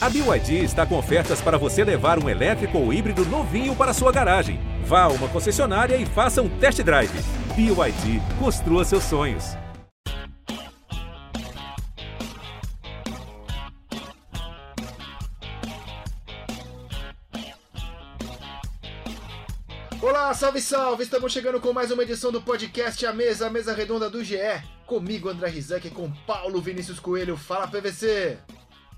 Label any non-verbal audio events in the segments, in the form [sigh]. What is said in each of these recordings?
A BYD está com ofertas para você levar um elétrico ou híbrido novinho para sua garagem. Vá a uma concessionária e faça um test drive. BYD, construa seus sonhos. Olá, salve, salve! Estamos chegando com mais uma edição do podcast A Mesa, a Mesa Redonda do GE. Comigo, André Rizek, com Paulo Vinícius Coelho. Fala, PVC!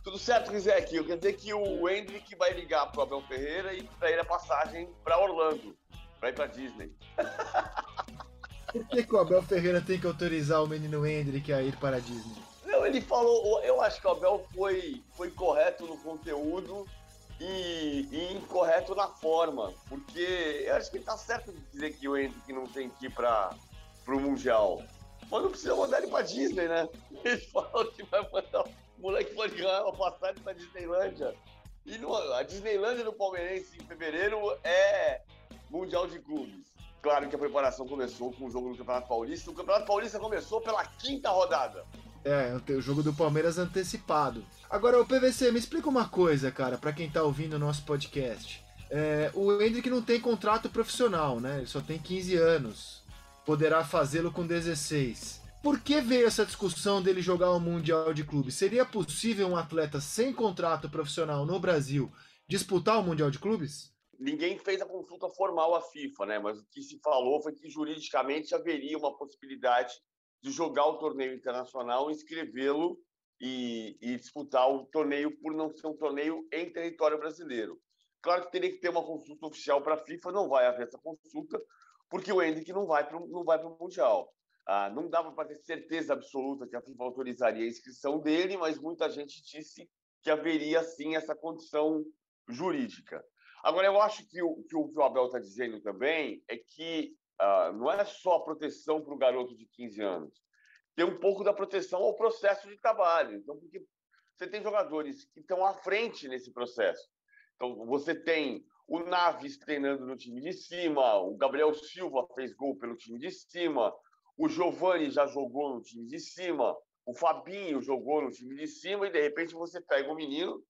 Tudo certo, Rizek. Eu quero dizer que o Hendrick vai ligar pro Abel Ferreira e para ele a passagem para Orlando, para ir para Disney. [laughs] Por que, que o Abel Ferreira tem que autorizar o menino Hendrick a ir para a Disney? Não, ele falou. Eu acho que o Abel foi, foi correto no conteúdo e, e incorreto na forma, porque eu acho que ele tá certo de dizer que o Hendrick não tem que ir para o Mundial. Mas não precisa mandar ele para Disney, né? [laughs] Ele falou que vai mandar o moleque pode ganhar uma passagem pra Disneylândia. E no, a Disneylândia do Palmeirense em fevereiro é Mundial de Clubes. Claro que a preparação começou com o jogo do Campeonato Paulista. O Campeonato Paulista começou pela quinta rodada. É, o jogo do Palmeiras antecipado. Agora, o PVC, me explica uma coisa, cara, para quem tá ouvindo o nosso podcast. É, o Hendrick não tem contrato profissional, né? Ele só tem 15 anos. Poderá fazê-lo com 16. Por que veio essa discussão dele jogar o Mundial de Clubes? Seria possível um atleta sem contrato profissional no Brasil disputar o Mundial de Clubes? Ninguém fez a consulta formal à FIFA, né? Mas o que se falou foi que juridicamente haveria uma possibilidade de jogar o torneio internacional, inscrevê-lo e, e, disputar o torneio por não ser um torneio em território brasileiro. Claro que teria que ter uma consulta oficial para a FIFA, não vai haver essa consulta, porque o Hendrick não vai para o Mundial. Ah, não dava para ter certeza absoluta que a FIFA autorizaria a inscrição dele, mas muita gente disse que haveria sim essa condição jurídica. Agora, eu acho que o que o, Abel está dizendo também é que ah, não é só a proteção para o garoto de 15 anos, tem um pouco da proteção ao processo de trabalho. Então, porque você tem jogadores que estão à frente nesse processo. Então, você tem o Naves treinando no time de cima, o Gabriel Silva fez gol pelo time de cima, o Giovani já jogou no time de cima, o Fabinho jogou no time de cima, e de repente você pega o menino,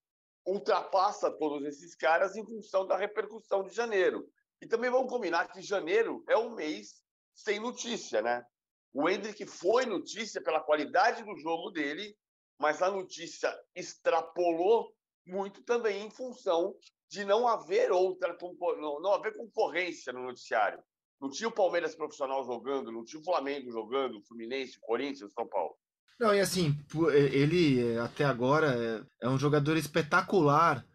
ultrapassa todos esses caras em função da repercussão de janeiro. E também vamos combinar que janeiro é um mês sem notícia, né? O Hendrick foi notícia pela qualidade do jogo dele, mas a notícia extrapolou muito também em função de não haver outra não haver concorrência no noticiário. Não tinha o Palmeiras profissional jogando, não tinha o Flamengo jogando, o Fluminense, o Corinthians, São Paulo. Não, e assim, ele até agora é um jogador espetacular.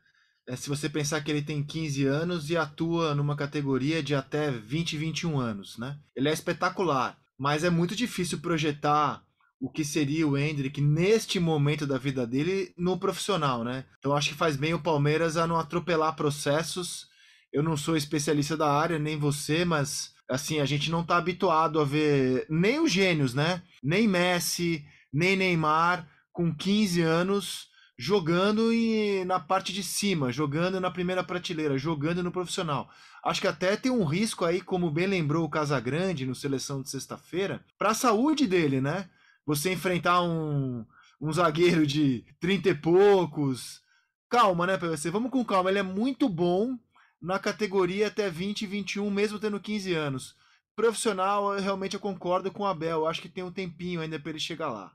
É, se você pensar que ele tem 15 anos e atua numa categoria de até 20, 21 anos, né? Ele é espetacular, mas é muito difícil projetar o que seria o Hendrick neste momento da vida dele no profissional, né? Então acho que faz bem o Palmeiras a não atropelar processos. Eu não sou especialista da área, nem você, mas assim, a gente não está habituado a ver nem os gênios, né? Nem Messi, nem Neymar com 15 anos jogando e na parte de cima, jogando na primeira prateleira, jogando no profissional. Acho que até tem um risco aí, como bem lembrou o Casagrande no seleção de sexta-feira, para a saúde dele, né? Você enfrentar um, um zagueiro de 30 e poucos. Calma, né, PVC? Vamos com calma. Ele é muito bom, na categoria até 20 21, mesmo tendo 15 anos. Profissional, eu, realmente eu concordo com o Abel. Acho que tem um tempinho ainda para ele chegar lá.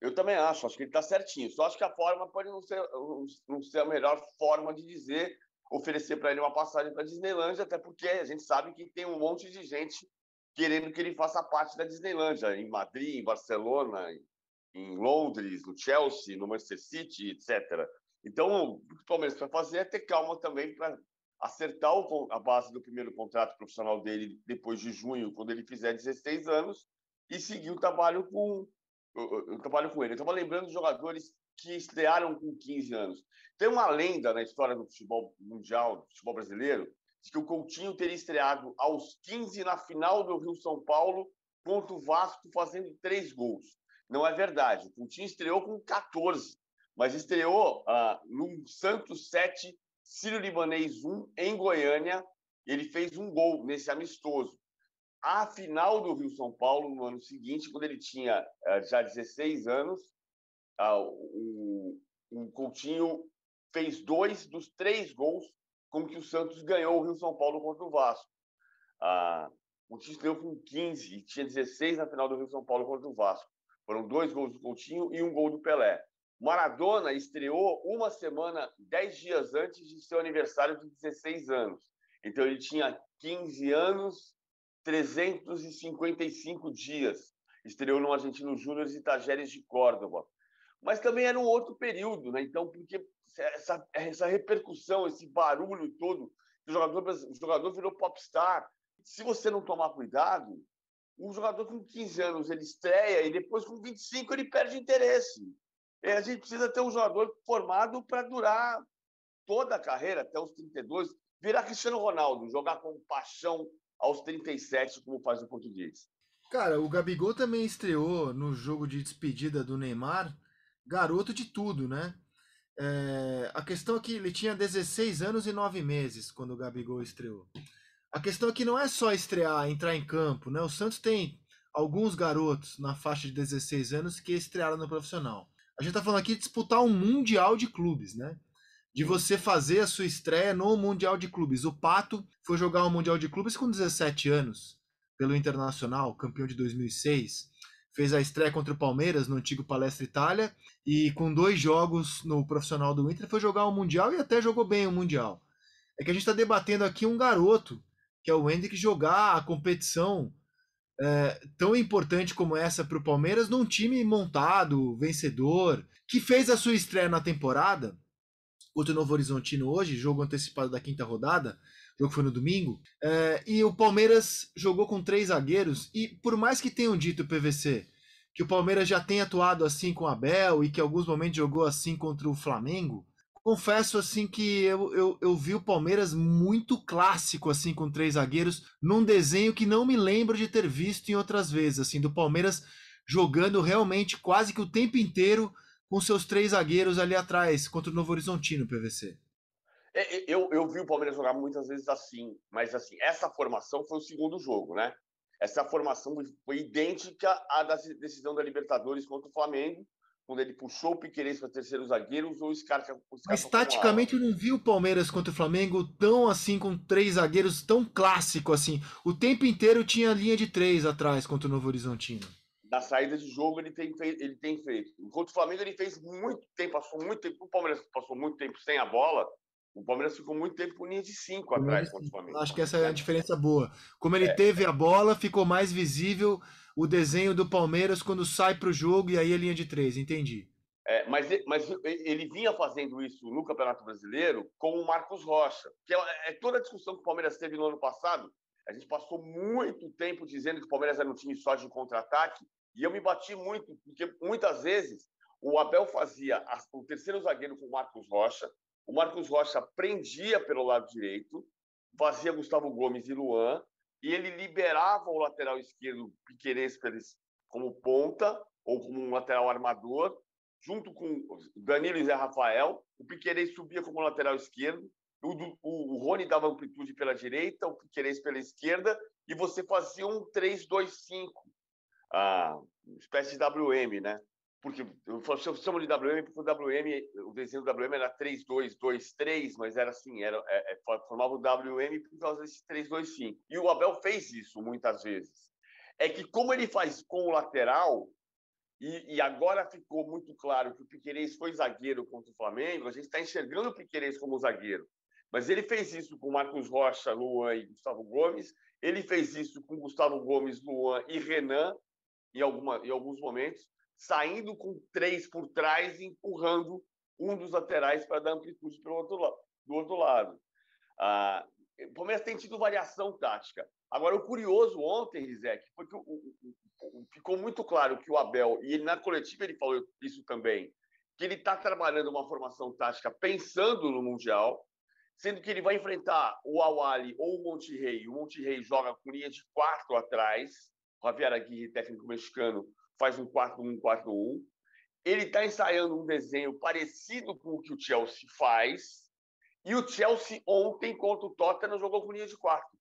Eu também acho, acho que ele está certinho. Só acho que a forma pode não ser, não ser a melhor forma de dizer, oferecer para ele uma passagem para Disneylandia, até porque a gente sabe que tem um monte de gente querendo que ele faça parte da Disneylandia, em Madrid, em Barcelona, em Londres, no Chelsea, no Manchester City, etc. Então, o que o Palmeiras vai fazer é ter calma também para acertar o, a base do primeiro contrato profissional dele depois de junho, quando ele fizer 16 anos, e seguir o trabalho com, o, o trabalho com ele. Eu estava lembrando de jogadores que estrearam com 15 anos. Tem uma lenda na história do futebol mundial, do futebol brasileiro, de que o Coutinho teria estreado aos 15 na final do Rio-São Paulo contra o Vasco, fazendo três gols. Não é verdade. O Coutinho estreou com 14, mas estreou ah, no Santos 7 Sírio Libanês 1 em Goiânia. Ele fez um gol nesse amistoso. A final do Rio São Paulo, no ano seguinte, quando ele tinha uh, já 16 anos, o, Coutinho fez dois dos três gols com que o Santos ganhou o Rio São Paulo contra o Vasco. O time estreou com 15 e tinha 16 na final do Rio São Paulo contra o Vasco. Foram dois gols do Coutinho e um gol do Pelé. Maradona estreou uma semana, dez dias antes de seu aniversário de 16 anos. Então ele tinha 15 anos, 355 dias. Estreou no Argentino Júnior e Tajeres de Córdoba. Mas também era um outro período, né? Então, porque essa, essa repercussão, esse barulho todo, o jogador, o jogador virou popstar. Se você não tomar cuidado, um jogador com 15 anos ele estreia e depois com 25 ele perde interesse. E a gente precisa ter um jogador formado para durar toda a carreira, até os 32, virar Cristiano Ronaldo, jogar com paixão aos 37, como faz o português. Cara, o Gabigol também estreou no jogo de despedida do Neymar, garoto de tudo, né? É, a questão é que ele tinha 16 anos e 9 meses quando o Gabigol estreou. A questão é que não é só estrear, entrar em campo, né? O Santos tem alguns garotos na faixa de 16 anos que estrearam no profissional. A gente tá falando aqui de disputar um Mundial de Clubes, né? De você fazer a sua estreia no Mundial de Clubes. O Pato foi jogar o Mundial de Clubes com 17 anos, pelo Internacional, campeão de 2006 fez a estreia contra o Palmeiras no antigo Palestra Itália e com dois jogos no profissional do Inter foi jogar o Mundial e até jogou bem o Mundial. É que a gente está debatendo aqui um garoto, que é o Hendrick, jogar a competição é, tão importante como essa para o Palmeiras num time montado, vencedor, que fez a sua estreia na temporada contra o Novo Horizontino hoje, jogo antecipado da quinta rodada, jogo que foi no domingo, é, e o Palmeiras jogou com três zagueiros, e por mais que tenham dito o PVC que o Palmeiras já tem atuado assim com o Abel e que em alguns momentos jogou assim contra o Flamengo, confesso assim que eu, eu, eu vi o Palmeiras muito clássico assim com três zagueiros num desenho que não me lembro de ter visto em outras vezes assim do Palmeiras jogando realmente quase que o tempo inteiro com seus três zagueiros ali atrás contra o Novo Horizontino PVC. É, eu, eu vi o Palmeiras jogar muitas vezes assim, mas assim, essa formação foi o segundo jogo, né? Essa formação foi idêntica à da decisão da Libertadores contra o Flamengo, quando ele puxou o Piqueires para terceiro zagueiro, usou o Scarpa. Mas taticamente eu não vi o Palmeiras contra o Flamengo tão assim, com três zagueiros, tão clássico assim. O tempo inteiro tinha linha de três atrás contra o Novo Horizontino. Na saída de jogo ele tem, feito, ele tem feito. Enquanto o Flamengo ele fez muito tempo, passou muito tempo, o Palmeiras passou muito tempo sem a bola, o Palmeiras ficou muito tempo com linha de 5 atrás contra o Flamengo. Acho que essa é a diferença boa. Como ele é. teve a bola, ficou mais visível o desenho do Palmeiras quando sai para o jogo e aí a linha de 3, entendi. É, mas, mas ele vinha fazendo isso no Campeonato Brasileiro com o Marcos Rocha, que é, é toda a discussão que o Palmeiras teve no ano passado. A gente passou muito tempo dizendo que o Palmeiras era um time só de contra-ataque, e eu me bati muito, porque muitas vezes o Abel fazia o terceiro zagueiro com o Marcos Rocha, o Marcos Rocha prendia pelo lado direito, fazia Gustavo Gomes e Luan, e ele liberava o lateral esquerdo Piqueires como ponta ou como um lateral armador, junto com Danilo e Zé Rafael. O Piqueires subia como lateral esquerdo, o, o, o Rony dava amplitude pela direita, o Piqueires pela esquerda, e você fazia um 3-2-5, ah, uma espécie de WM, né? Porque eu chamo de WM porque o WM, o desenho do WM era 3-2-2-3, mas era assim, era, é, é formava o WM por causa desse 3-2-5. E o Abel fez isso muitas vezes. É que como ele faz com o lateral, e, e agora ficou muito claro que o Piquerez foi zagueiro contra o Flamengo, a gente está enxergando o Piquerez como zagueiro. Mas ele fez isso com Marcos Rocha, Luan e Gustavo Gomes, ele fez isso com Gustavo Gomes, Luan e Renan, em, alguma, em alguns momentos, saindo com três por trás e empurrando um dos laterais para dar amplitude pelo outro lado, do outro lado. Ah, o Palmeiras tem tido variação tática. Agora, o curioso ontem, Rizek, foi que o, o, ficou muito claro que o Abel, e ele na coletiva ele falou isso também, que ele está trabalhando uma formação tática pensando no Mundial, sendo que ele vai enfrentar o Awali ou o Monterrey. O Monterrey joga com linha de quatro atrás, Javier Aguirre, técnico mexicano, faz um 4-1, 4-1. Ele está ensaiando um desenho parecido com o que o Chelsea faz. E o Chelsea ontem contra o Tottenham jogou com linha de quarto.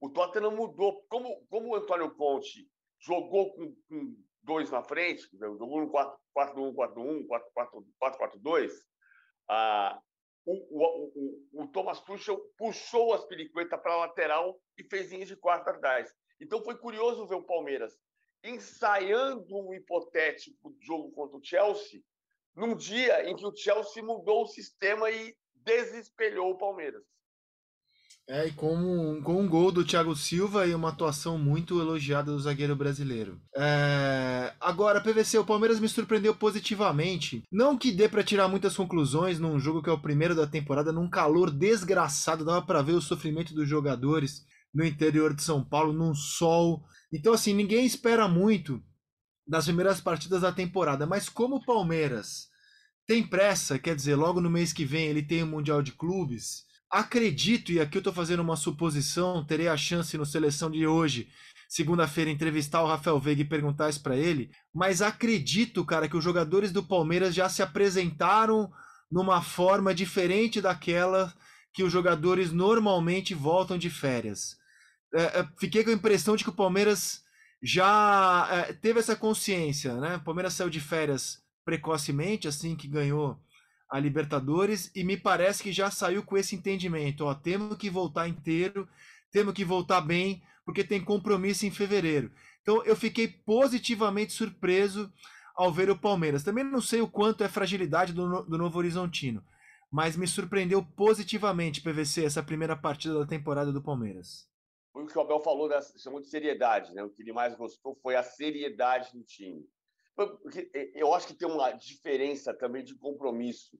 O Tottenham mudou. Como, como o Antônio Conte jogou com, com dois na frente, jogou no 4-1, 4-1, 4-4-2, ah, o, o, o, o Thomas Tuchel puxou as piriquetas para a lateral e fez linha de quarta atrás. Então foi curioso ver o Palmeiras ensaiando um hipotético jogo contra o Chelsea num dia em que o Chelsea mudou o sistema e desespelhou o Palmeiras. É, e com um, com um gol do Thiago Silva e uma atuação muito elogiada do zagueiro brasileiro. É... Agora, PVC, o Palmeiras me surpreendeu positivamente. Não que dê para tirar muitas conclusões num jogo que é o primeiro da temporada, num calor desgraçado, dava para ver o sofrimento dos jogadores no interior de São Paulo, num sol. Então, assim, ninguém espera muito das primeiras partidas da temporada, mas como o Palmeiras tem pressa, quer dizer, logo no mês que vem ele tem o Mundial de Clubes Acredito, e aqui eu estou fazendo uma suposição, terei a chance no seleção de hoje, segunda-feira, entrevistar o Rafael Veiga e perguntar isso para ele, mas acredito, cara, que os jogadores do Palmeiras já se apresentaram numa forma diferente daquela que os jogadores normalmente voltam de férias. É, é, fiquei com a impressão de que o Palmeiras já é, teve essa consciência, né? O Palmeiras saiu de férias precocemente, assim que ganhou a Libertadores e me parece que já saiu com esse entendimento. Ó, temos que voltar inteiro, temos que voltar bem, porque tem compromisso em fevereiro. Então eu fiquei positivamente surpreso ao ver o Palmeiras. Também não sei o quanto é fragilidade do, do Novo Horizontino, mas me surpreendeu positivamente, PVC, essa primeira partida da temporada do Palmeiras. Foi o que o Abel falou, da, chamou de seriedade, né? O que ele mais gostou foi a seriedade do time. Eu acho que tem uma diferença também de compromisso.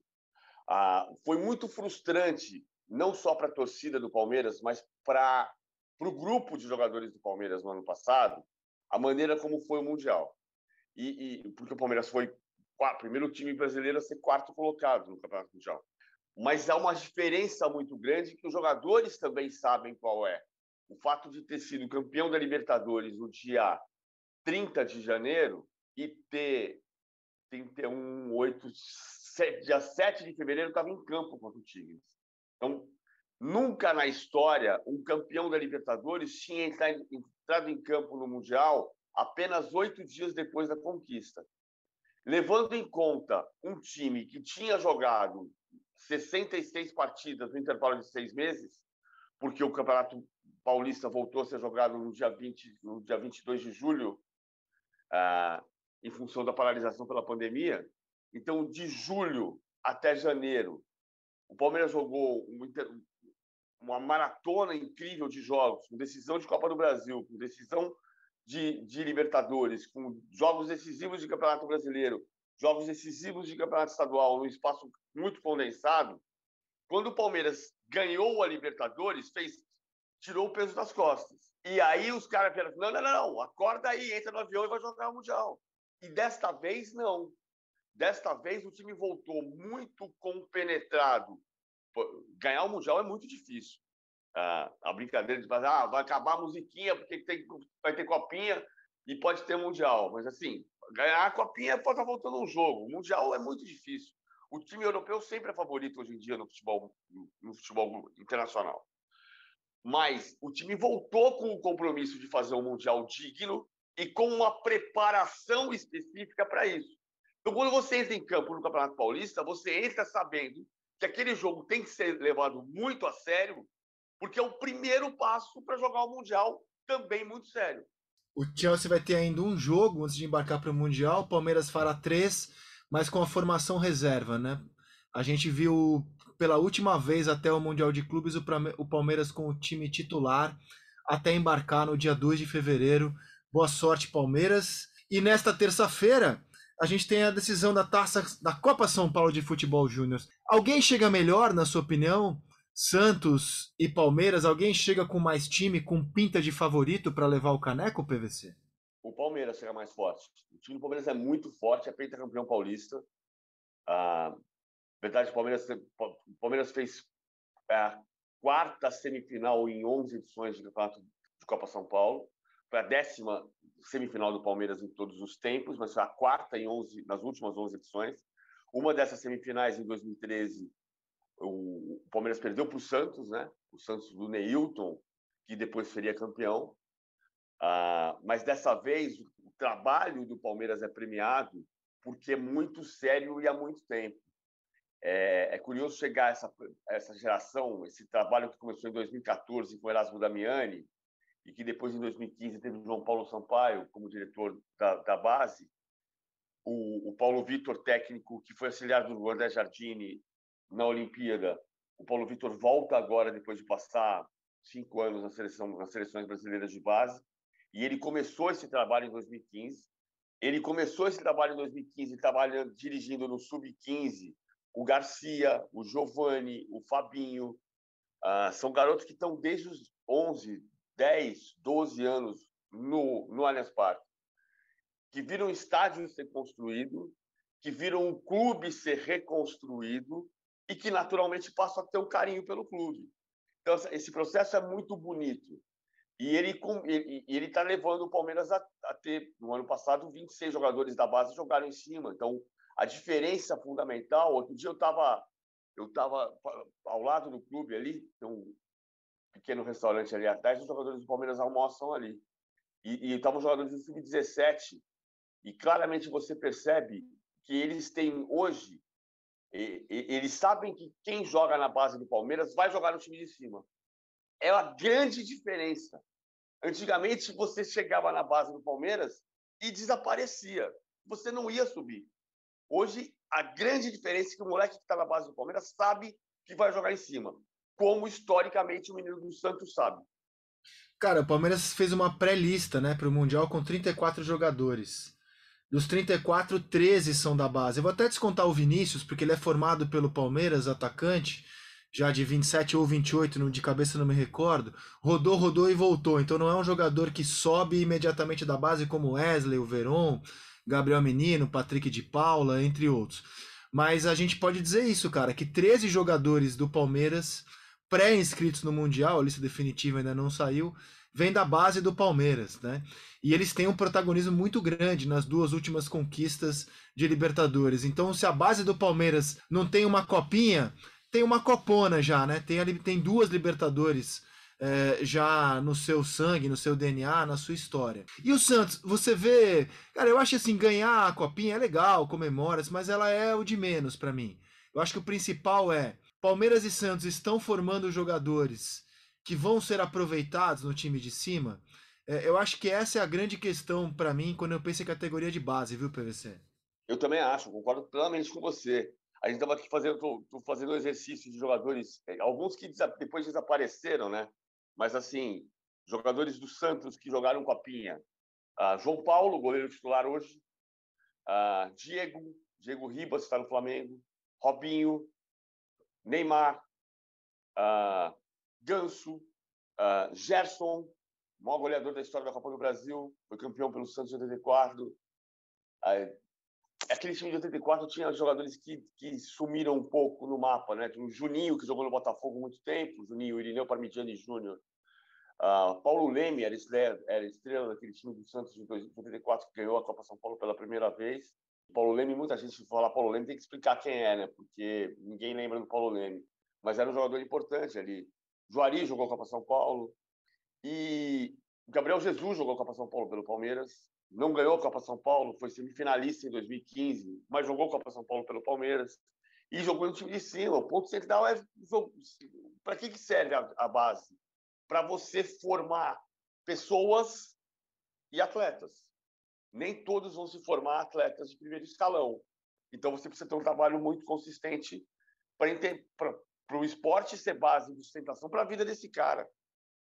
Ah, foi muito frustrante, não só para a torcida do Palmeiras, mas para o grupo de jogadores do Palmeiras no ano passado, a maneira como foi o Mundial. E, e porque o Palmeiras foi o primeiro time brasileiro a ser quarto colocado no Campeonato Mundial. Mas há uma diferença muito grande que os jogadores também sabem qual é. O fato de ter sido campeão da Libertadores no dia 30 de janeiro e ter 31, 8, 7, dia 7 de fevereiro estava em campo contra o Tigres. Então, nunca na história um campeão da Libertadores tinha entrado em campo no Mundial apenas oito dias depois da conquista. Levando em conta um time que tinha jogado 66 partidas no intervalo de seis meses, porque o Campeonato Paulista voltou a ser jogado no dia, 20, no dia 22 de julho, ah, em função da paralisação pela pandemia. Então, de julho até janeiro, o Palmeiras jogou uma maratona incrível de jogos, com decisão de Copa do Brasil, com decisão de, de Libertadores, com jogos decisivos de Campeonato Brasileiro, jogos decisivos de Campeonato Estadual, num espaço muito condensado. Quando o Palmeiras ganhou a Libertadores, fez, tirou o peso das costas. E aí os caras falaram: não, não, não, acorda aí, entra no avião e vai jogar o Mundial. E desta vez, não. Desta vez, o time voltou muito compenetrado. Ganhar o Mundial é muito difícil. Ah, a brincadeira de fazer, ah, vai acabar a musiquinha porque tem, vai ter copinha e pode ter Mundial. Mas, assim, ganhar a copinha pode estar voltando um jogo. O Mundial é muito difícil. O time europeu sempre é favorito hoje em dia no futebol, no futebol internacional. Mas o time voltou com o compromisso de fazer um Mundial digno e com uma preparação específica para isso. Então, quando você entra em campo no Campeonato Paulista, você entra sabendo que aquele jogo tem que ser levado muito a sério, porque é o primeiro passo para jogar o Mundial também muito sério. O Chelsea vai ter ainda um jogo antes de embarcar para o Mundial, o Palmeiras fará três, mas com a formação reserva, né? A gente viu pela última vez até o Mundial de Clubes o Palmeiras com o time titular até embarcar no dia 2 de fevereiro Boa sorte, Palmeiras. E nesta terça-feira, a gente tem a decisão da taça da Copa São Paulo de Futebol Júnior. Alguém chega melhor, na sua opinião? Santos e Palmeiras, alguém chega com mais time, com pinta de favorito para levar o caneco, PVC? O Palmeiras chega mais forte. O time do Palmeiras é muito forte, é pentacampeão paulista. Ah, verdade, o Palmeiras, o Palmeiras fez a quarta semifinal em 11 edições de campeonato de Copa São Paulo. Foi a décima semifinal do Palmeiras em todos os tempos, mas foi a quarta em 11, nas últimas 11 edições. Uma dessas semifinais, em 2013, o Palmeiras perdeu para o Santos, né? O Santos do Neilton, que depois seria campeão. Ah, mas dessa vez, o trabalho do Palmeiras é premiado porque é muito sério e há muito tempo. É, é, curioso chegar essa essa geração, esse trabalho que começou em 2014 com Erasmo Damiani e que depois em 2015 teve João Paulo Sampaio como diretor da, da base, o, o Paulo Vitor técnico que foi auxiliar do André Jardini na Olimpíada, o Paulo Vitor volta agora depois de passar cinco anos na seleção nas seleções brasileiras de base e ele começou esse trabalho em 2015. Ele começou esse trabalho em 2015 trabalhando dirigindo no sub-15 o Garcia, o Giovani, o Fabinho. Ah, são garotos que estão desde os 11, 10, 12 anos no, no Allianz Parque, que viram um estádio ser construído, que viram um clube ser reconstruído e que naturalmente passam a ter um carinho pelo clube. Então, esse processo é muito bonito. E ele está levando o Palmeiras a, a, ter, no ano passado, 26 jogadores da base jogaram em cima. Então, a diferença fundamental. Outro dia eu estava eu tava ao lado do clube ali, tem um pequeno restaurante ali atrás, os jogadores do Palmeiras almoçam ali. E estavam jogadores do Sub-17. E claramente você percebe que eles têm hoje, eles sabem que quem joga na base do Palmeiras vai jogar no time de cima. É a grande diferença. Antigamente, você chegava na base do Palmeiras e desaparecia. Você não ia subir. Hoje, a grande diferença é que o moleque que está na base do Palmeiras sabe que vai jogar em cima, como historicamente o menino do Santos sabe. Cara, o Palmeiras fez uma pré-lista né, para o Mundial com 34 jogadores. Dos 34, 13 são da base. Eu vou até descontar o Vinícius, porque ele é formado pelo Palmeiras, atacante, já de 27 ou 28, de cabeça não me recordo. Rodou, rodou e voltou. Então não é um jogador que sobe imediatamente da base como Wesley, o Veron, Gabriel Menino, Patrick de Paula, entre outros. Mas a gente pode dizer isso, cara, que 13 jogadores do Palmeiras pré-inscritos no Mundial, a lista definitiva ainda não saiu, vem da base do Palmeiras, né? E eles têm um protagonismo muito grande nas duas últimas conquistas de Libertadores. Então, se a base do Palmeiras não tem uma copinha, tem uma copona já, né? Tem, tem duas Libertadores é, já no seu sangue, no seu DNA, na sua história. E o Santos, você vê, cara, eu acho assim, ganhar a copinha é legal, comemora-se, mas ela é o de menos para mim. Eu acho que o principal é Palmeiras e Santos estão formando jogadores que vão ser aproveitados no time de cima. É, eu acho que essa é a grande questão para mim quando eu penso em categoria de base, viu, PVC? Eu também acho, concordo plenamente com você. A gente estava aqui fazendo, tô, tô fazendo um exercício de jogadores, é, alguns que depois desapareceram, né? Mas, assim, jogadores do Santos que jogaram Copinha. Uh, João Paulo, goleiro titular hoje. Uh, Diego, Diego Ribas está no Flamengo. Robinho, Neymar, uh, Ganso, Gerson, maior goleador da história da Copa do Brasil, foi campeão pelo Santos em 84. Aquele time de 84 tinha jogadores que, que sumiram um pouco no mapa, né? Tinha o Juninho, que jogou no Botafogo muito tempo, Juninho, Irineu Parmigiani Júnior. Uh, Paulo Leme era estrela, era estrela daquele time do Santos de 84 que ganhou a Copa São Paulo pela primeira vez. Paulo Leme, muita gente fala Paulo Leme, tem que explicar quem é, né? Porque ninguém lembra do Paulo Leme. Mas era um jogador importante ali. Juari jogou a Copa São Paulo. E Gabriel Jesus jogou a Copa São Paulo pelo Palmeiras. Não ganhou a Copa São Paulo, foi semifinalista em 2015, mas jogou a Copa São Paulo pelo Palmeiras. E jogou no time de cima. O ponto central é para que, que serve a, a base? para você formar pessoas e atletas. Nem todos vão se formar atletas de primeiro escalão. Então você precisa ter um trabalho muito consistente para o esporte ser base de sustentação para a vida desse cara,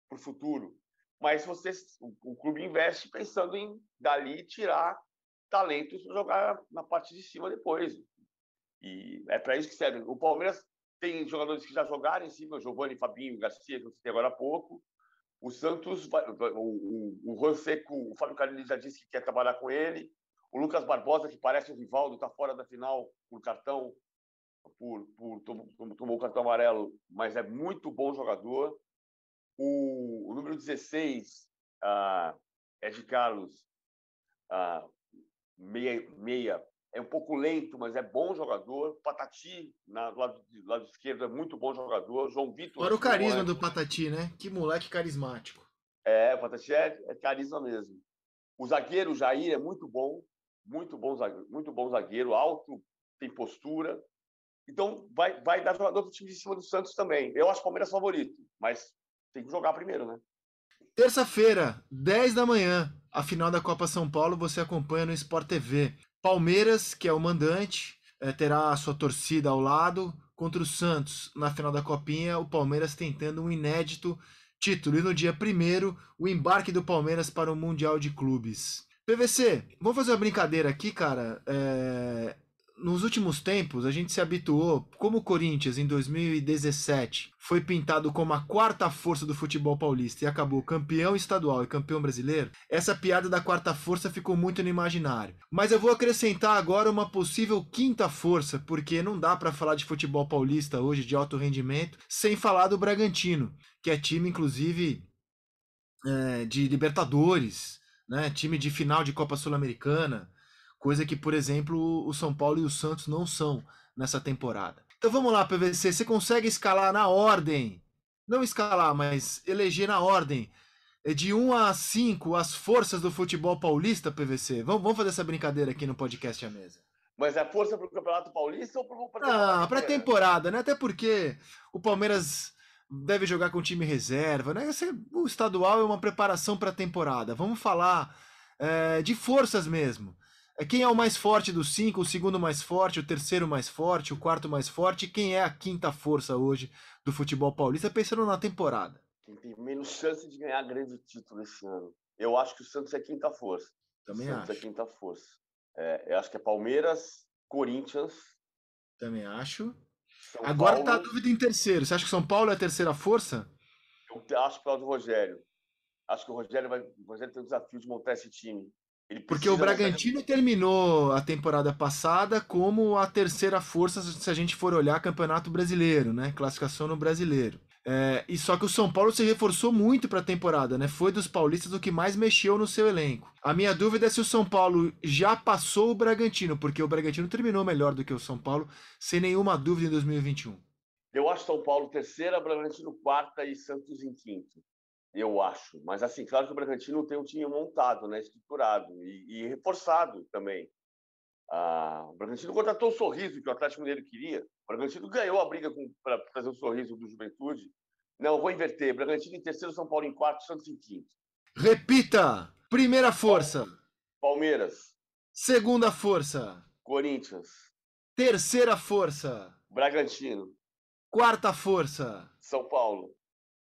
para o futuro. Mas você, o, o, clube investe pensando em dali tirar talentos para jogar na parte de cima depois. E é para isso que serve. O Palmeiras tem jogadores que já jogaram em cima, Giovanni, Fabinho, Garcia, que eu citei agora há pouco. O Santos, o, o, o o Fábio Carilli já disse que quer trabalhar com ele. O Lucas Barbosa, que parece o Rivaldo, está fora da final por cartão, por, por tomou o cartão amarelo, mas é muito bom jogador. O, o número 16, uh, Ed Carlos, uh, meia, meia é um pouco lento, mas é bom jogador. Patati, na, do lado, do lado esquerdo, é muito bom jogador. João Vitor. Olha o carisma do Patati, né? Que moleque carismático. É, o Patati é, é carisma mesmo. O zagueiro Jair é muito bom, muito bom zagueiro, muito bom zagueiro, alto, tem postura. Então, vai, vai dar jogador para o time de cima do Santos também. Eu acho o Palmeiras favorito, mas tem que jogar primeiro, né? Terça-feira, 10 da manhã, a final da Copa São Paulo você acompanha no Sport TV. Palmeiras, que é o mandante, é, terá a sua torcida ao lado contra o Santos na final da Copinha. O Palmeiras tentando um inédito título. E no dia primeiro, o embarque do Palmeiras para o Mundial de Clubes. PVC, vamos fazer uma brincadeira aqui, cara. É nos últimos tempos, a gente se habituou, como o Corinthians em 2017 foi pintado como a quarta força do futebol paulista e acabou campeão estadual e campeão brasileiro, essa piada da quarta força ficou muito no imaginário. Mas eu vou acrescentar agora uma possível quinta força, porque não dá para falar de futebol paulista hoje de alto rendimento sem falar do Bragantino, que é time inclusive é, de Libertadores, né? time de final de Copa Sul-Americana coisa que, por exemplo, o São Paulo e o Santos não são nessa temporada. Então vamos lá, PVC, você consegue escalar na ordem, não escalar, mas eleger na ordem, é de 1 a 5 as forças do futebol paulista, PVC? Vamos, vamos fazer essa brincadeira aqui no podcast à mesa. Mas é força para o Campeonato Paulista ou para Ah, para temporada, né? Até porque o Palmeiras deve jogar com time reserva, né? O estadual é uma preparação para a temporada. Vamos falar é, de forças mesmo. É quem é o mais forte dos cinco, o segundo mais forte, o terceiro mais forte, o quarto mais forte, quem é a quinta força hoje do futebol paulista, pensando na temporada? Quem tem menos chance de ganhar grande título esse ano. Eu acho que o Santos é quinta força. Também o Santos acho. é quinta força. É, eu acho que é Palmeiras, Corinthians. Também acho. São Agora Paulo, tá a dúvida em terceiro. Você acha que São Paulo é a terceira força? Eu acho que é o do Rogério. Acho que o Rogério vai. O Rogério tem o desafio de montar esse time. Porque o Bragantino terminou a temporada passada como a terceira força, se a gente for olhar Campeonato Brasileiro, né? Classificação no Brasileiro. É, e só que o São Paulo se reforçou muito para a temporada, né? Foi dos paulistas o que mais mexeu no seu elenco. A minha dúvida é se o São Paulo já passou o Bragantino, porque o Bragantino terminou melhor do que o São Paulo, sem nenhuma dúvida em 2021. Eu acho São Paulo terceira, Bragantino quarta e Santos em quinto. Eu acho. Mas, assim, claro que o Bragantino tem um time montado, né? estruturado e, e reforçado também. Ah, o Bragantino contratou o sorriso que o Atlético Mineiro queria. O Bragantino ganhou a briga para trazer o sorriso do Juventude. Não, vou inverter. Bragantino em terceiro, São Paulo em quarto, Santos em quinto. Repita! Primeira força, Palmeiras, segunda força, Corinthians, terceira força, Bragantino, quarta força, São Paulo.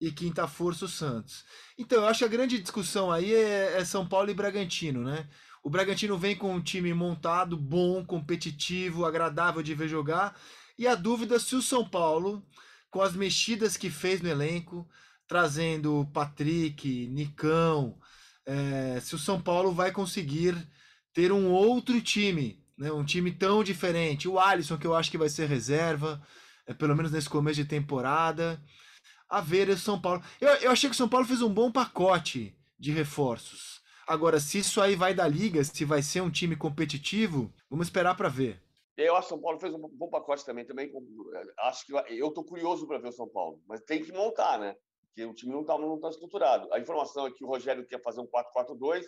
E quinta força o Santos. Então, eu acho que a grande discussão aí é, é São Paulo e Bragantino, né? O Bragantino vem com um time montado, bom, competitivo, agradável de ver jogar, e a dúvida se o São Paulo, com as mexidas que fez no elenco, trazendo Patrick, Nicão, é, se o São Paulo vai conseguir ter um outro time, né? um time tão diferente. O Alisson, que eu acho que vai ser reserva, é, pelo menos nesse começo de temporada a ver o São Paulo. Eu, eu achei que o São Paulo fez um bom pacote de reforços. Agora, se isso aí vai da liga, se vai ser um time competitivo, vamos esperar para ver. Eu acho que o São Paulo fez um bom pacote também. também acho que eu estou curioso para ver o São Paulo, mas tem que montar, né? Porque o time não está não tá estruturado. A informação é que o Rogério quer fazer um 4-4-2,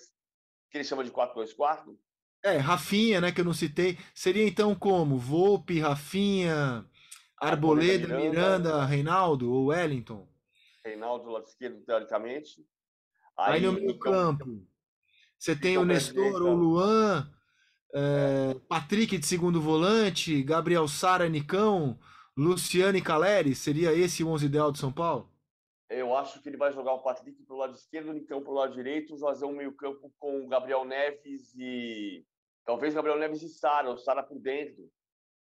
que ele chama de 4-2-4. É, Rafinha, né, que eu não citei, seria então como? Volpe, Rafinha, Arboleda, Arboleda, Miranda, Miranda. Reinaldo ou Wellington? Reinaldo do lado esquerdo, teoricamente. Aí, no então, meio campo, você tem o Nestor o Luan, é, Patrick de segundo volante, Gabriel Sara, Nicão, Luciano e Caleri, seria esse o 11 ideal de São Paulo? Eu acho que ele vai jogar o Patrick para o lado esquerdo, o Nicão para o lado direito, fazer um meio-campo com o Gabriel Neves e. Talvez Gabriel Neves e Sara, o Sara por dentro.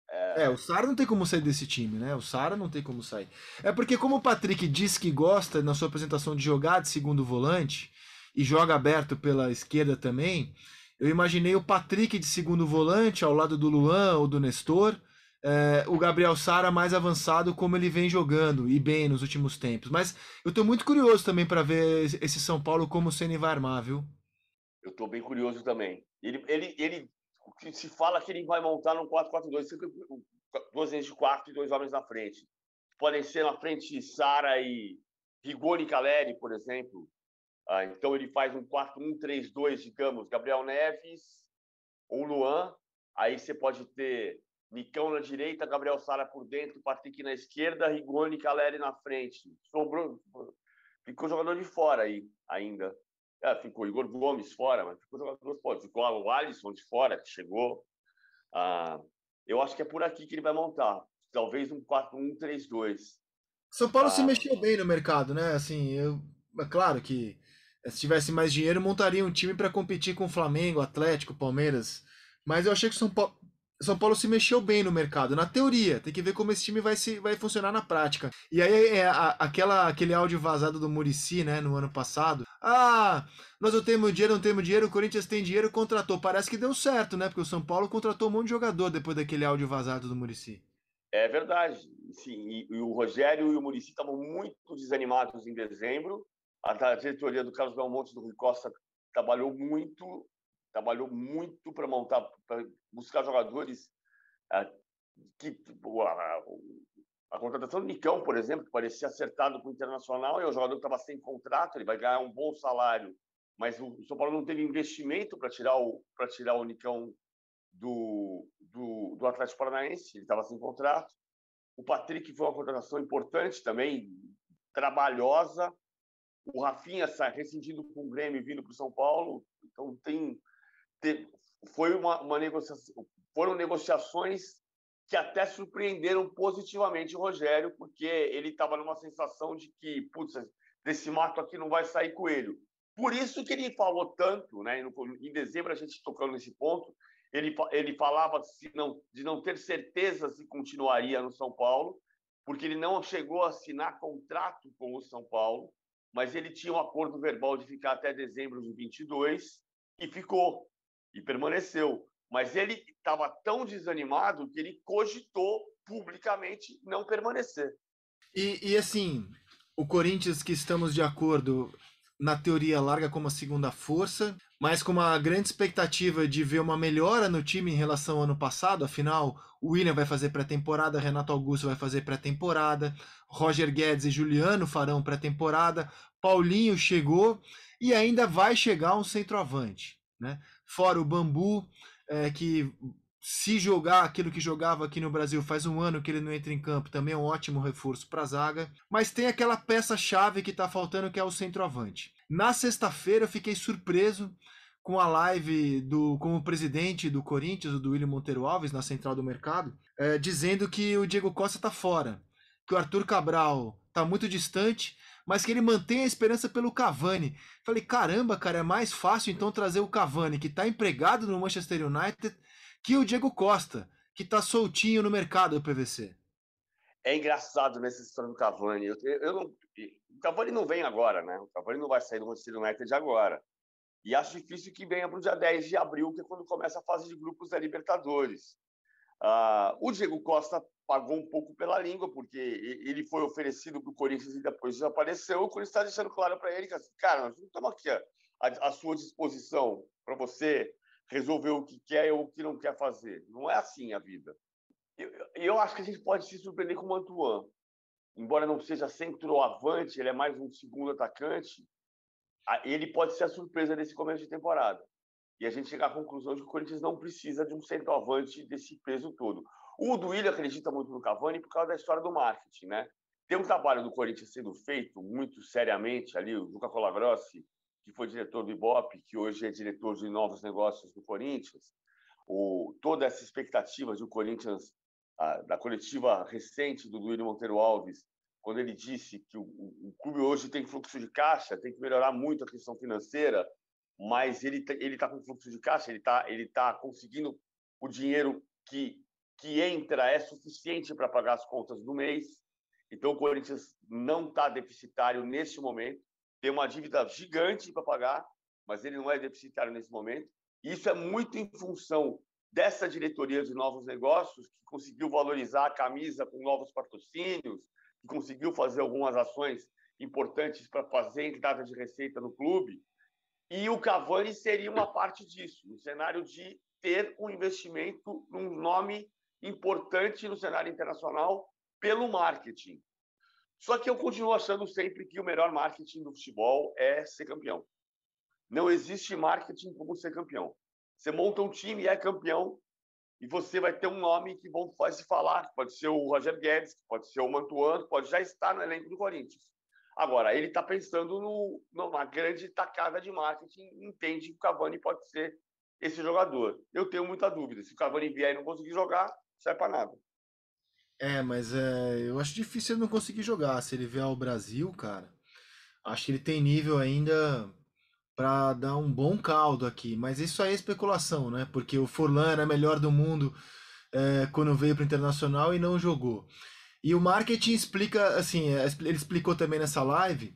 É, o Sara não tem como sair desse time, né? O Sara não tem como sair. É porque, como o Patrick disse que gosta na sua apresentação de jogar de segundo volante e joga aberto pela esquerda também, eu imaginei o Patrick de segundo volante ao lado do Luan ou do Nestor, é, o Gabriel Sara mais avançado, como ele vem jogando e bem nos últimos tempos. Mas eu tô muito curioso também para ver esse São Paulo como o Ceni vai armar, viu? Eu estou bem curioso também. Ele, ele, ele, o que se fala que ele vai montar num 4-4-2, sempre com duas linhas de quarto e dois homens na frente. Podem ser na frente Sara e Rigoni Caleri, por exemplo. Ah, então ele faz um 4-1-3-2, digamos, Gabriel Neves ou Luan. Aí você pode ter Nicão na direita, Gabriel Sara por dentro, Patrick na esquerda, Rigoni Caleri na frente. Sobrou, ficou jogador de fora aí ainda. É, ficou Igor Gomes fora, mas ficou jogador de fora. Ficou o Alisson de fora, que chegou. Ah, eu acho que é por aqui que ele vai montar. Talvez um 4-1-3-2. São Paulo ah, se mexeu bem no mercado, né? Assim, eu, é claro que eh, se tivesse mais dinheiro, montaria um time para competir com o Flamengo, Atlético, Palmeiras. Mas eu achei que o São Paulo, São Paulo se mexeu bem no mercado, na teoria. Tem que ver como esse time vai, se, vai funcionar na prática. E aí é a, aquela, aquele áudio vazado do Murici, né, no ano passado. Ah, nós não temos dinheiro, não temos dinheiro, o Corinthians tem dinheiro, contratou. Parece que deu certo, né? Porque o São Paulo contratou um monte de jogador depois daquele áudio vazado do Murici. É verdade. Sim, e, e o Rogério e o Murici estavam muito desanimados em dezembro. A, diretoria do Carlos Belmonte do Rui Costa trabalhou muito trabalhou muito para montar, para buscar jogadores é, que tipo, a, a, contratação do Nicão, por exemplo, que parecia acertado com o Internacional, é um jogador que estava sem contrato, ele vai ganhar um bom salário, mas o São Paulo não teve investimento para tirar o para tirar o Nicão do, do, do Atlético Paranaense, ele estava sem contrato. O Patrick foi uma contratação importante também, trabalhosa. O Rafinha está rescindindo com o Grêmio vindo para o São Paulo. Então tem foi uma, uma negociação, foram negociações que até surpreenderam positivamente o Rogério, porque ele estava numa sensação de que, putz, desse mato aqui não vai sair coelho. Por isso que ele falou tanto, né? Em dezembro a gente tocando nesse ponto, ele, ele falava se não, de não ter certeza se continuaria no São Paulo, porque ele não chegou a assinar contrato com o São Paulo, mas ele tinha um acordo verbal de ficar até dezembro de 22 e ficou e permaneceu. Mas ele estava tão desanimado que ele cogitou publicamente não permanecer. E, e, assim, o Corinthians, que estamos de acordo, na teoria larga como a segunda força, mas com uma grande expectativa de ver uma melhora no time em relação ao ano passado. Afinal, o William vai fazer pré-temporada, Renato Augusto vai fazer pré-temporada, Roger Guedes e Juliano farão pré-temporada, Paulinho chegou e ainda vai chegar um centroavante. Né? fora o Bambu, é, que se jogar aquilo que jogava aqui no Brasil faz um ano que ele não entra em campo, também é um ótimo reforço para a zaga. Mas tem aquela peça-chave que está faltando, que é o centroavante. Na sexta-feira eu fiquei surpreso com a live do como presidente do Corinthians, do William Monteiro Alves, na central do mercado, é, dizendo que o Diego Costa está fora, que o Arthur Cabral está muito distante mas que ele mantém a esperança pelo Cavani. Falei, caramba, cara, é mais fácil então trazer o Cavani, que está empregado no Manchester United, que o Diego Costa, que está soltinho no mercado do PVC. É engraçado nessa história do Cavani. Eu, eu não, o Cavani não vem agora, né? O Cavani não vai sair do Manchester United agora. E acho difícil que venha para o dia 10 de abril, que é quando começa a fase de grupos da Libertadores. Uh, o Diego Costa pagou um pouco pela língua, porque ele foi oferecido para o Corinthians e depois desapareceu. O Corinthians está deixando claro para ele que, assim, cara, nós não estamos aqui à, à sua disposição para você resolver o que quer ou o que não quer fazer. Não é assim a vida. Eu, eu acho que a gente pode se surpreender com o Mantuan. Embora não seja centroavante, ele é mais um segundo atacante, ele pode ser a surpresa desse começo de temporada. E a gente chegar à conclusão de que o Corinthians não precisa de um centroavante desse peso todo. O Duílio acredita muito no Cavani por causa da história do marketing, né? Tem um trabalho do Corinthians sendo feito muito seriamente ali, o Luca Colagrossi, que foi diretor do Ibope, que hoje é diretor de novos negócios do Corinthians. O, toda essa expectativa de o Corinthians, a, da coletiva recente do Duílio Monteiro Alves, quando ele disse que o, o, clube hoje tem fluxo de caixa, tem que melhorar muito a questão financeira, mas ele ele está com fluxo de caixa, ele está ele tá conseguindo o dinheiro que que entra é suficiente para pagar as contas do mês. Então, o Corinthians não está deficitário neste momento. Tem uma dívida gigante para pagar, mas ele não é deficitário nesse momento. E isso é muito em função dessa diretoria de novos negócios, que conseguiu valorizar a camisa com novos patrocínios, que conseguiu fazer algumas ações importantes para fazer entrada de receita no clube. E o Cavani seria uma parte disso, no cenário de ter um investimento num nome importante no cenário internacional pelo marketing. Só que eu continuo achando sempre que o melhor marketing do futebol é ser campeão. Não existe marketing como ser campeão. Você monta um time e é campeão, e você vai ter um nome que vão se falar, pode ser o Roger Guedes, pode ser o Mantuan, pode já estar no elenco do Corinthians. Agora, ele está pensando no, numa grande tacada de marketing, entende que o Cavani pode ser esse jogador. Eu tenho muita dúvida. Se o Cavani vier e não conseguir jogar, serve para nada. É, mas é, eu acho difícil ele não conseguir jogar. Se ele vier ao Brasil, cara, acho que ele tem nível ainda para dar um bom caldo aqui. Mas isso aí é especulação, né? Porque o Forlan era melhor do mundo é, quando veio para Internacional e não jogou. E o marketing explica, assim, é, ele explicou também nessa live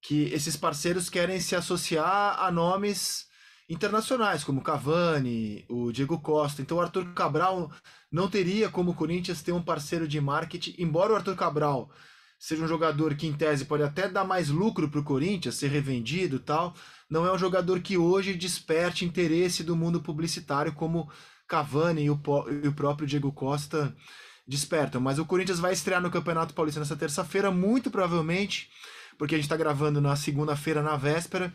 que esses parceiros querem se associar a nomes internacionais, como Cavani, o Diego Costa. Então o Arthur Cabral não teria como o Corinthians ter um parceiro de marketing, embora o Arthur Cabral seja um jogador que em tese pode até dar mais lucro para o Corinthians, ser revendido tal, não é um jogador que hoje desperte interesse do mundo publicitário como Cavani e o, e o próprio Diego Costa despertam. Mas o Corinthians vai estrear no Campeonato Paulista nessa terça-feira, muito provavelmente, porque a gente está gravando na segunda-feira, na véspera,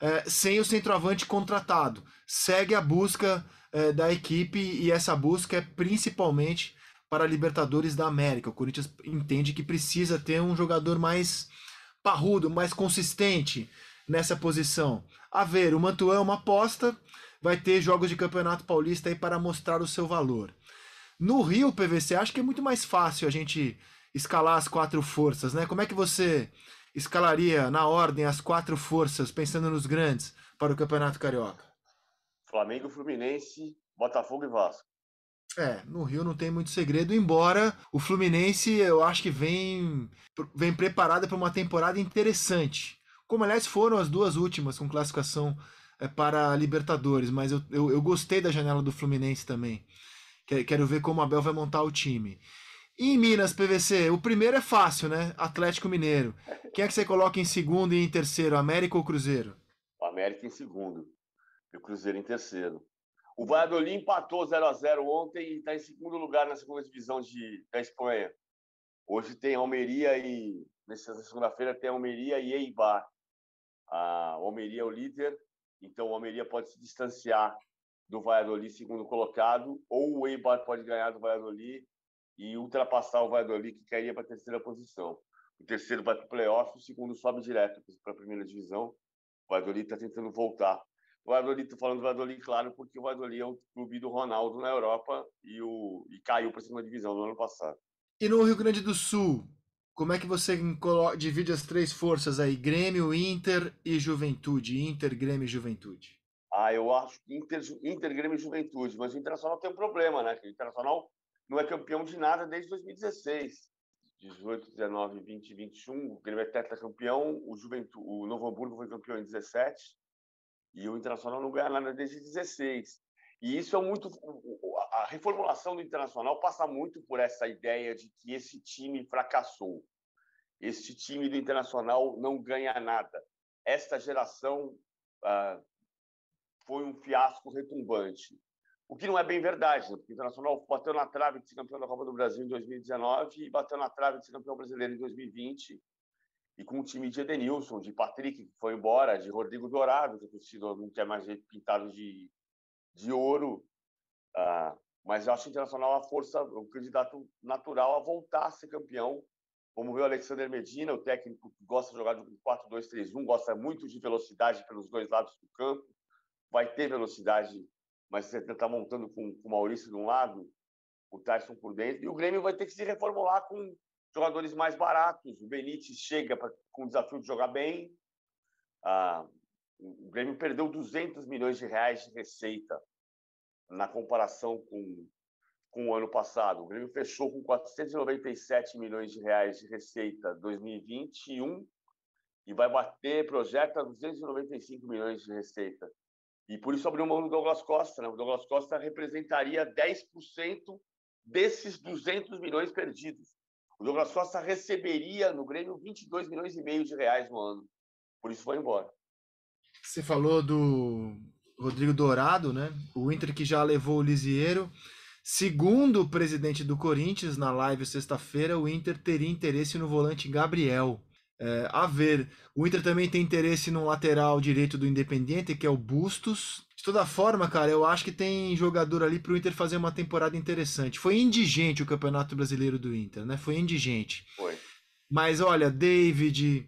é, sem o centroavante contratado. Segue a busca é, da equipe e essa busca é principalmente para a Libertadores da América. O Corinthians entende que precisa ter um jogador mais parrudo, mais consistente nessa posição. A ver, o Mantuan é uma aposta, vai ter jogos de Campeonato Paulista aí para mostrar o seu valor. No Rio, PVC, acho que é muito mais fácil a gente escalar as quatro forças, né? Como é que você escalaria na ordem as quatro forças, pensando nos grandes, para o Campeonato Carioca? Flamengo, Fluminense, Botafogo e Vasco. É, no Rio não tem muito segredo, embora o Fluminense eu acho que vem, vem preparado para uma temporada interessante. Como aliás foram as duas últimas com classificação é, para a Libertadores, mas eu, eu, eu gostei da janela do Fluminense também. Quero ver como o Abel vai montar o time. E em Minas, PVC, o primeiro é fácil, né? Atlético Mineiro. Quem é que você coloca em segundo e em terceiro, América ou Cruzeiro? O América em segundo e o Cruzeiro em terceiro. O Valladolid empatou 0 a 0 ontem e está em segundo lugar na segunda divisão de, da Espanha. Hoje tem Almeria e nessa segunda-feira tem Almeria e Eibar. A Almeria é o líder, então o Almeria pode se distanciar do Valladolid, segundo colocado, ou o Eibar pode ganhar do Valladolid e ultrapassar o Valladolid, que cairia para a terceira posição. O terceiro vai para o playoff, o segundo sobe direto para a primeira divisão. O Valladolid está tentando voltar. O Valladolid, estou falando do Valladolid, claro, porque o Valladolid é o clube do Ronaldo na Europa e, o, e caiu para a segunda divisão no ano passado. E no Rio Grande do Sul, como é que você divide as três forças aí? Grêmio, Inter e Juventude. Inter, Grêmio e Juventude. Ah, eu acho que Inter, Inter, Grêmio e Juventude, mas o Internacional tem um problema, né? O Internacional não é campeão de nada desde 2016. 18, 19, 20, 21, o Grêmio é tetracampeão, o Juventude, o Novo Hamburgo foi campeão em 17 e o Internacional não ganha nada desde 16. E isso é muito a reformulação do Internacional passa muito por essa ideia de que esse time fracassou. Este time do Internacional não ganha nada. Esta geração ah, foi um fiasco retumbante. O que não é bem verdade, né? porque o Internacional bateu na trave de ser campeão da Copa do Brasil em 2019 e bateu na trave de ser campeão brasileiro em 2020. E com um time de Edenilson, de Patrick, que foi embora, de Rodrigo Dourado, que a torcida não quer mais pintado de, de ouro. Ah, mas eu acho o Internacional a força, o candidato natural a voltar a ser campeão. Como vê o Alexander Medina, o técnico que gosta de jogar de 4-2-3-1, gosta muito de velocidade pelos dois lados do campo vai ter velocidade, mas você está montando com, com o Maurício de um lado, o Tyson por dentro, e o Grêmio vai ter que se reformular com jogadores mais baratos. O Benítez chega pra, com o desafio de jogar bem. Ah, o Grêmio perdeu 200 milhões de reais de receita na comparação com, com o ano passado. O Grêmio fechou com 497 milhões de reais de receita 2021 e vai bater, projeta 295 milhões de receita e por isso abriu mão do Douglas Costa. Né? O Douglas Costa representaria 10% desses 200 milhões perdidos. O Douglas Costa receberia no Grêmio 22 milhões e meio de reais no ano. Por isso foi embora. Você falou do Rodrigo Dourado, né? O Inter que já levou o Lisieiro. Segundo o presidente do Corinthians, na live sexta-feira, o Inter teria interesse no volante Gabriel. É, a ver, o Inter também tem interesse no lateral direito do Independiente, que é o Bustos. De toda forma, cara, eu acho que tem jogador ali pro Inter fazer uma temporada interessante. Foi indigente o Campeonato Brasileiro do Inter, né? Foi indigente. Foi. Mas olha, David,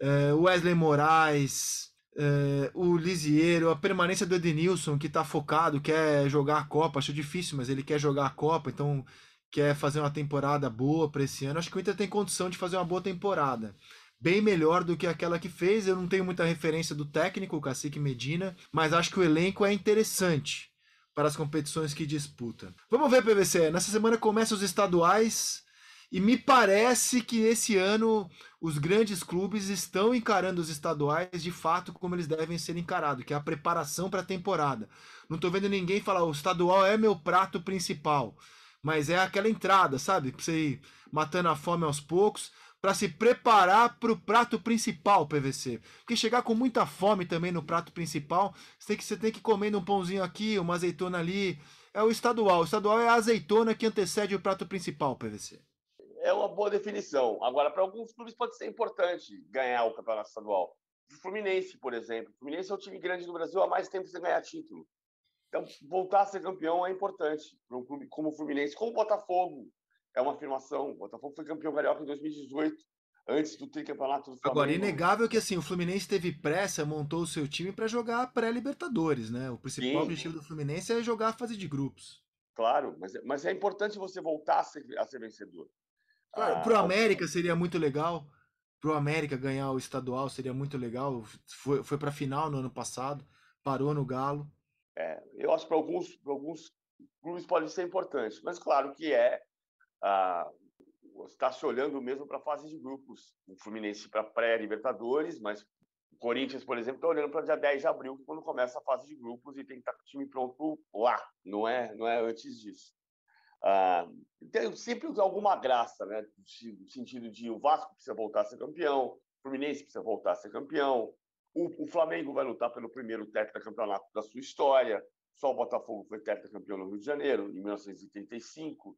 eh, Wesley Moraes, eh, o Lisieiro, a permanência do Edenilson, que tá focado, quer jogar a Copa. Acho difícil, mas ele quer jogar a Copa, então quer fazer uma temporada boa para esse ano. Acho que o Inter tem condição de fazer uma boa temporada bem melhor do que aquela que fez. Eu não tenho muita referência do técnico, o Cacique Medina, mas acho que o elenco é interessante para as competições que disputa. Vamos ver, PVC. Nessa semana começam os estaduais e me parece que esse ano os grandes clubes estão encarando os estaduais de fato como eles devem ser encarados, que é a preparação para a temporada. Não estou vendo ninguém falar o estadual é meu prato principal, mas é aquela entrada, sabe? Para você ir matando a fome aos poucos para se preparar para o prato principal, PVC. Porque chegar com muita fome também no prato principal, você tem que, você tem que comer um pãozinho aqui, uma azeitona ali. É o estadual. O estadual é a azeitona que antecede o prato principal, PVC. É uma boa definição. Agora, para alguns clubes pode ser importante ganhar o campeonato estadual. O Fluminense, por exemplo. O Fluminense é o time grande do Brasil há mais tempo sem ganhar título. Então, voltar a ser campeão é importante para um clube como o Fluminense, como o Botafogo, é uma afirmação. O Botafogo foi campeão carioca em 2018, antes do tricampeonato do Flamengo. Agora, inegável que assim, o Fluminense teve pressa, montou o seu time para jogar pré-Libertadores, né? O principal Sim. objetivo do Fluminense é jogar a fase de grupos. Claro, mas, é, mas é importante você voltar a ser, a ser vencedor. Claro, ah, pro América seria muito legal. Pro América ganhar o estadual seria muito legal. Foi, foi pra final no ano passado, parou no Galo. É, eu acho que para alguns, alguns clubes pode ser importante, mas claro que é ah, está se olhando mesmo para a fase de grupos. O Fluminense para pré-Libertadores, mas o Corinthians, por exemplo, está olhando para dia 10 de abril, quando começa a fase de grupos e tem que estar tá com o time pronto lá, não é, não é antes disso. Ah, tem sempre alguma graça, né? No sentido de o Vasco precisa voltar a ser campeão, o Fluminense precisa voltar a ser campeão, o, o Flamengo vai lutar pelo primeiro tetracampeonato da sua história, só o Botafogo foi tetracampeão no Rio de Janeiro, em 1985.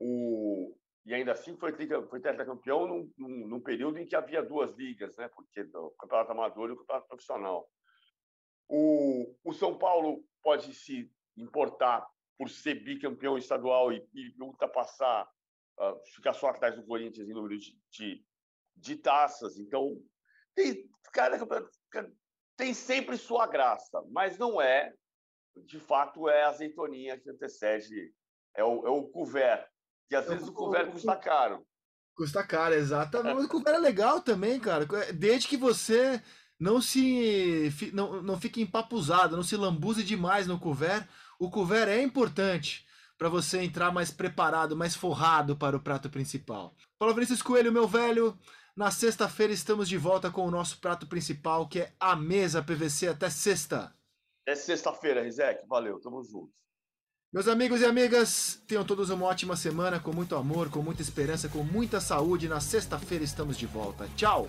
O, e ainda assim foi, foi tetracampeão num, num, num, período em que havia duas ligas, né? porque o campeonato amador e o campeonato profissional. O, o São Paulo pode se importar por ser bicampeão estadual e, e ultrapassar, uh, ficar só atrás do Corinthians em número de, de, de taças. Então, tem, cara, tem sempre sua graça, mas não é, de fato, é a azeitoninha que antecede, é o, é o couvert que às vezes o couvert custa caro. Custa caro, exatamente. Mas o couvert é legal também, cara. Desde que você não se não, não fique empapuzado, não se lambuze demais no couvert. O couvert é importante para você entrar mais preparado, mais forrado para o prato principal. Paulo Vinícius Coelho, meu velho, na sexta-feira estamos de volta com o nosso prato principal, que é a mesa PVC até sexta. É sexta-feira, Rizek. Valeu, tamo junto. Meus amigos e amigas, tenham todos uma ótima semana, com muito amor, com muita esperança, com muita saúde. Na sexta-feira estamos de volta. Tchau!